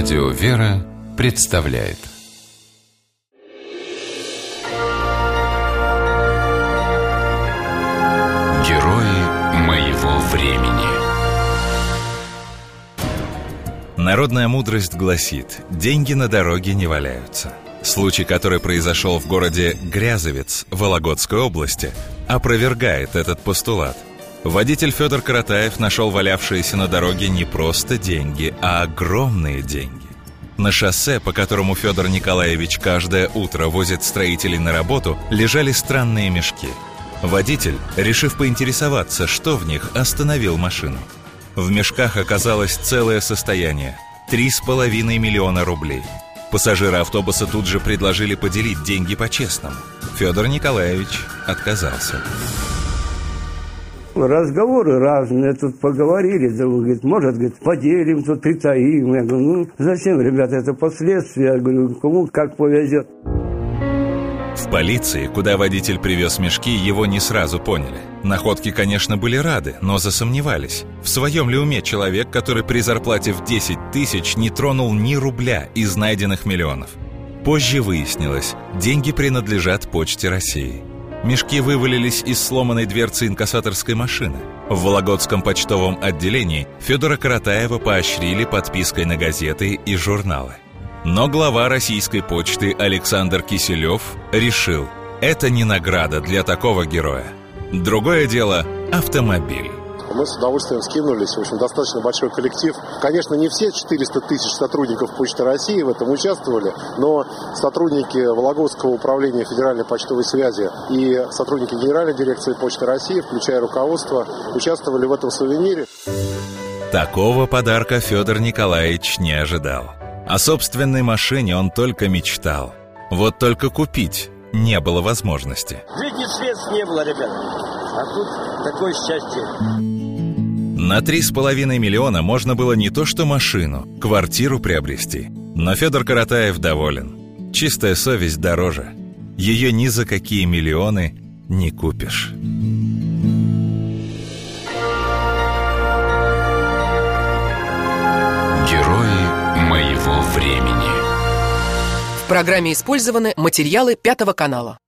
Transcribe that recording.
Радио «Вера» представляет Герои моего времени Народная мудрость гласит «деньги на дороге не валяются». Случай, который произошел в городе Грязовец Вологодской области, опровергает этот постулат. Водитель Федор Каратаев нашел валявшиеся на дороге не просто деньги, а огромные деньги. На шоссе, по которому Федор Николаевич каждое утро возит строителей на работу, лежали странные мешки. Водитель, решив поинтересоваться, что в них, остановил машину. В мешках оказалось целое состояние – три с половиной миллиона рублей. Пассажиры автобуса тут же предложили поделить деньги по-честному. Федор Николаевич отказался. Разговоры разные, тут поговорили, да, говорит, может, говорит, поделим, тут притаим. Я говорю, ну, зачем, ребята, это последствия. Я говорю, кому как повезет. В полиции, куда водитель привез мешки, его не сразу поняли. Находки, конечно, были рады, но засомневались. В своем ли уме человек, который при зарплате в 10 тысяч не тронул ни рубля из найденных миллионов? Позже выяснилось, деньги принадлежат Почте России. Мешки вывалились из сломанной дверцы инкассаторской машины. В Вологодском почтовом отделении Федора Каратаева поощрили подпиской на газеты и журналы. Но глава российской почты Александр Киселев решил, это не награда для такого героя. Другое дело – автомобиль. Мы с удовольствием скинулись. В общем, достаточно большой коллектив. Конечно, не все 400 тысяч сотрудников Почты России в этом участвовали, но сотрудники Вологодского управления Федеральной почтовой связи и сотрудники Генеральной дирекции Почты России, включая руководство, участвовали в этом сувенире. Такого подарка Федор Николаевич не ожидал. О собственной машине он только мечтал. Вот только купить не было возможности. Жизни средств не было, ребят. А тут такое счастье. На три с половиной миллиона можно было не то что машину, квартиру приобрести. Но Федор Каратаев доволен. Чистая совесть дороже. Ее ни за какие миллионы не купишь. Герои моего времени В программе использованы материалы Пятого канала.